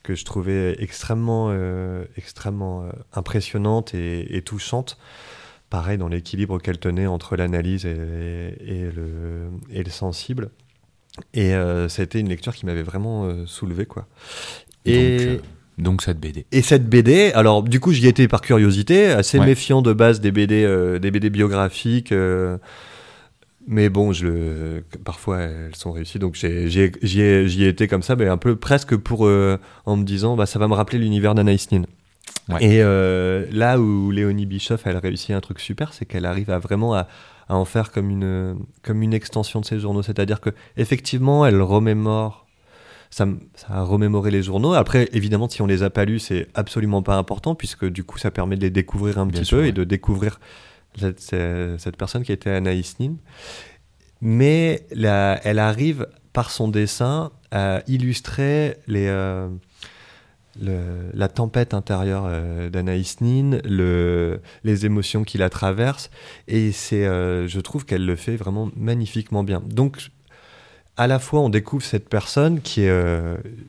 que je trouvais extrêmement, euh, extrêmement euh, impressionnante et, touchante. Pareil dans l'équilibre qu'elle tenait entre l'analyse et, le, et le sensible. Et euh, ça a été une lecture qui m'avait vraiment soulevé. Quoi. Et donc, cette BD. Et cette BD, alors du coup j'y étais par curiosité, assez méfiant de base des BD, des BD biographiques. Mais bon, je, parfois elles sont réussies, donc j'y ai, été comme ça, mais un peu presque pour euh, en me disant, bah, ça va me rappeler l'univers d'Anaïs Nin. Et euh, là où Léonie Bischoff, elle réussit un truc super, c'est qu'elle arrive à vraiment à, en faire comme une, comme une extension de ses journaux. C'est-à-dire que effectivement, elle remémore, ça, ça, a remémoré les journaux. Après, évidemment, si on les a pas lus, c'est absolument pas important, puisque du coup, ça permet de les découvrir un petit peu et de découvrir cette, personne qui était Anaïs Nin. Mais elle arrive par son dessin à illustrer euh, la tempête intérieure euh, d'Anaïs Nin, le, les émotions qui la traversent. Et euh, je trouve qu'elle le fait vraiment magnifiquement bien. Donc, à la fois, on découvre cette personne qui est,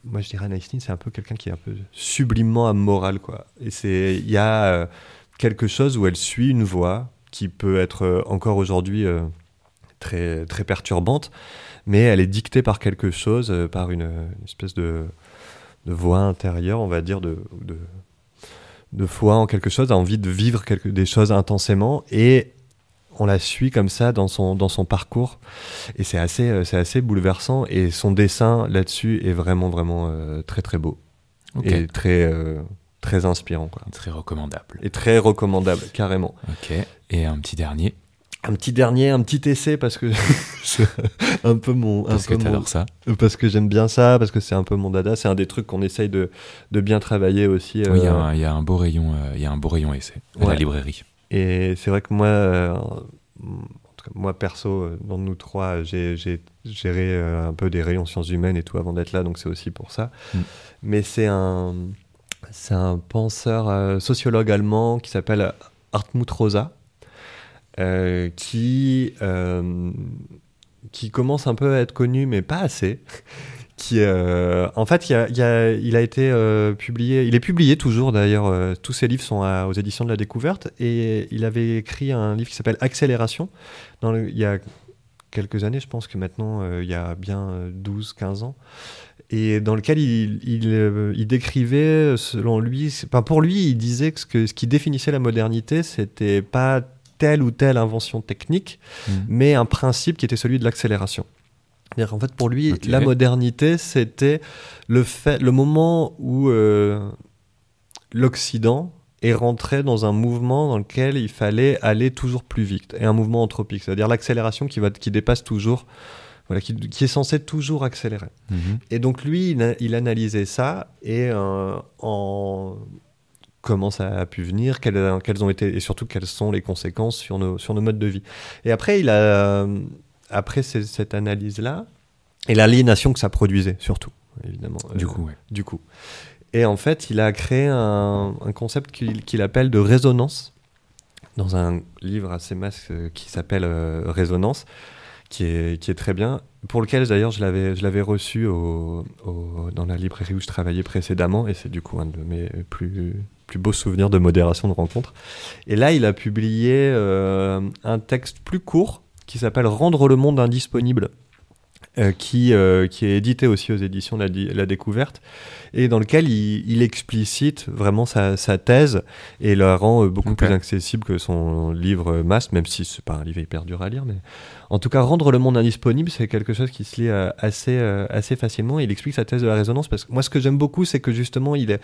moi je dirais Anaïs Nin, c'est un peu quelqu'un qui est un peu sublimement amoral, quoi. Et il y a quelque chose où elle suit une voie qui peut être euh, encore aujourd'hui euh, très, très perturbante, mais elle est dictée par quelque chose, euh, par une, espèce de, de, voix intérieure, on va dire, de, de, de, foi en quelque chose, a envie de vivre quelque, des choses intensément, et on la suit comme ça dans son, dans son parcours, et c'est assez, c'est assez bouleversant, et son dessin là-dessus est vraiment, vraiment très, très beau. Et très très inspirant. Quoi. Très recommandable. Et très recommandable, carrément. Ok. Et un petit dernier un petit dernier, un petit essai parce que c'est un peu mon. Parce que t'adores ça. Parce que j'aime bien ça, parce que c'est un peu mon dada. C'est un des trucs qu'on essaye de, de, bien travailler aussi. Oui, il y, a euh, un beau rayon, euh, il y a un beau rayon essai à la librairie. Et c'est vrai que moi, euh, moi perso, dans nous trois, j'ai géré un peu des rayons sciences humaines et tout avant d'être là, donc c'est aussi pour ça. Mm. Mais c'est un c'est un penseur euh, sociologue allemand qui s'appelle Hartmut Rosa, euh, qui, euh, qui commence un peu à être connu, mais pas assez, qui euh, en fait il, a, été publié il est publié toujours d'ailleurs tous ses livres sont aux éditions de la découverte. Et il avait écrit un livre qui s'appelle Accélération. Il y a quelques années je pense que maintenant il y a bien 12 15 ans. Et dans lequel il, il décrivait selon lui enfin, pour lui il disait que ce, que ce qui définissait la modernité c'était pas telle ou telle invention technique Mhm. mais un principe qui était celui de l'accélération c'est-à-dire qu'en fait, pour lui, la modernité, c'était le, fait, le moment où euh, l'Occident est rentré dans un mouvement dans lequel il fallait aller toujours plus vite, et un mouvement anthropique, c'est-à-dire l'accélération qui, va, qui dépasse toujours, voilà, qui, qui est censé toujours accélérer. Mhm. Et donc lui, il, a- il analysait ça et euh, en comment ça a pu venir, quelles, quelles ont été et surtout quelles sont les conséquences sur nos, sur nos modes de vie. Et après, il a après cette analyse-là et l'aliénation que ça produisait surtout, évidemment. Du Euh, coup, ouais. du coup. Et en fait, il a créé un, un concept qu'il appelle de résonance dans un livre assez masse euh, qui s'appelle euh, Résonance, qui est, qui est très bien, pour lequel d'ailleurs je l'avais je l'avais reçu au, au- dans la librairie où je travaillais précédemment, et c'est du coup un de mes plus, plus beaux souvenirs de modération de rencontre. Et là, il a publié euh, un texte plus court qui s'appelle Rendre le monde indisponible. euh, qui, euh, qui est édité aussi aux éditions La, Découverte, et dans lequel il, il explicite vraiment sa, sa thèse et la rend beaucoup plus accessible que son livre Masse, même si c'est pas un livre hyper dur à lire. Mais en tout cas, rendre le monde indisponible, c'est quelque chose qui se lit assez, assez facilement. Il explique sa thèse de la résonance parce que moi, ce que j'aime beaucoup, c'est que justement, il est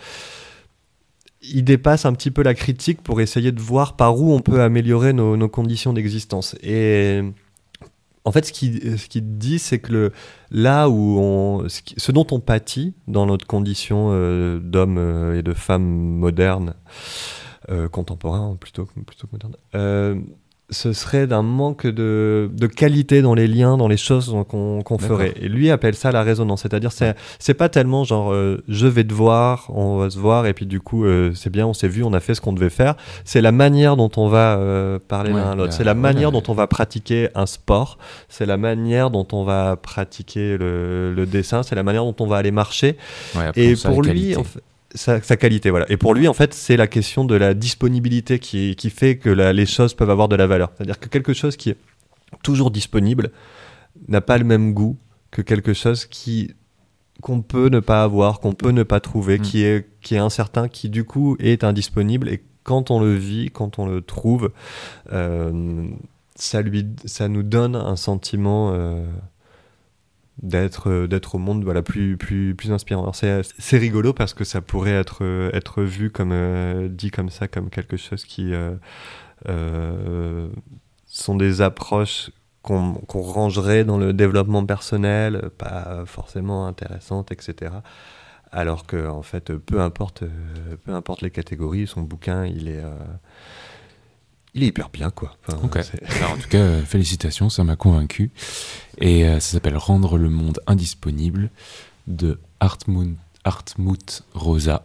il dépasse un petit peu la critique pour essayer de voir par où on peut améliorer nos, conditions d'existence. Et en fait, ce qu'il ce qu'il dit, c'est que le, là où on, ce, qui- dont on pâtit dans notre condition euh, d'homme euh, et de femme moderne, euh, contemporain plutôt, que- plutôt que moderne, euh, ce serait d'un manque de, de qualité dans les liens, dans les choses qu'on qu'on D'accord. ferait. Et lui appelle ça la résonance, c'est-à-dire c'est c'est pas tellement genre euh, je vais te voir, on va se voir et puis du coup euh, c'est bien, on s'est vu, on a fait ce qu'on devait faire. C'est la manière dont on va euh, parler Ouais, l'un à l'autre, la- c'est la ouais, manière dont on va pratiquer un sport, c'est la manière dont on va pratiquer le, le dessin, c'est la manière dont on va aller marcher. Ouais, Et pour lui, en fait, sa, sa qualité, voilà. Et pour lui, en fait, c'est la question de la disponibilité qui, qui fait que la- les choses peuvent avoir de la valeur. C'est-à-dire que quelque chose qui est toujours disponible n'a pas le même goût que quelque chose qui qu'on peut ne pas avoir, qu'on peut ne pas trouver, Mm. qui est qui est incertain, qui du coup est indisponible. Et quand on le vit, quand on le trouve, euh, ça lui, ça nous donne un sentiment. euh, d'être euh, d'être au monde voilà plus plus plus inspirant. C'est c'est rigolo parce que ça pourrait être euh, être vu comme euh, dit comme ça comme quelque chose qui sont des approches qu'on rangerait dans le développement personnel pas forcément intéressantes etc alors que en fait peu importe peu importe les catégories son bouquin il est il est hyper bien quoi Enfin, Ok. c'est- Alors, en tout cas, félicitations, ça m'a convaincu. Et euh, ça s'appelle Rendre le monde indisponible de Hartmut, Hartmut Rosa.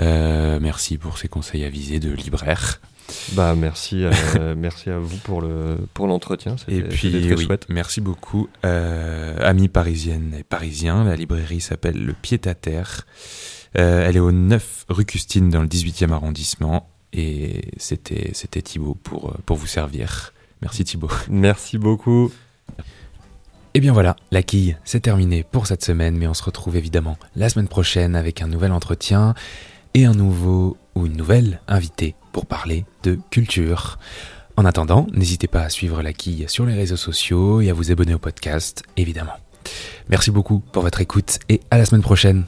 Euh, merci pour ces conseils avisés de libraire. Bah merci, euh, merci à vous pour le pour l'entretien. Et puis, très oui, chouette. merci beaucoup. Amis parisiennes et parisiens, la librairie s'appelle Le Pied à Terre. Elle est au 9 rue Custine dans le 18e arrondissement. Et c'était c'était Thibaut pour, euh, pour vous servir. Merci Thibaut. Merci beaucoup. Et bien voilà, la quille, c'est terminé pour cette semaine, mais on se retrouve évidemment la semaine prochaine avec un nouvel entretien et un nouveau ou une nouvelle invitée pour parler de culture. En attendant, n'hésitez pas à suivre la quille sur les réseaux sociaux et à vous abonner au podcast, évidemment. Merci beaucoup pour votre écoute et à la semaine prochaine.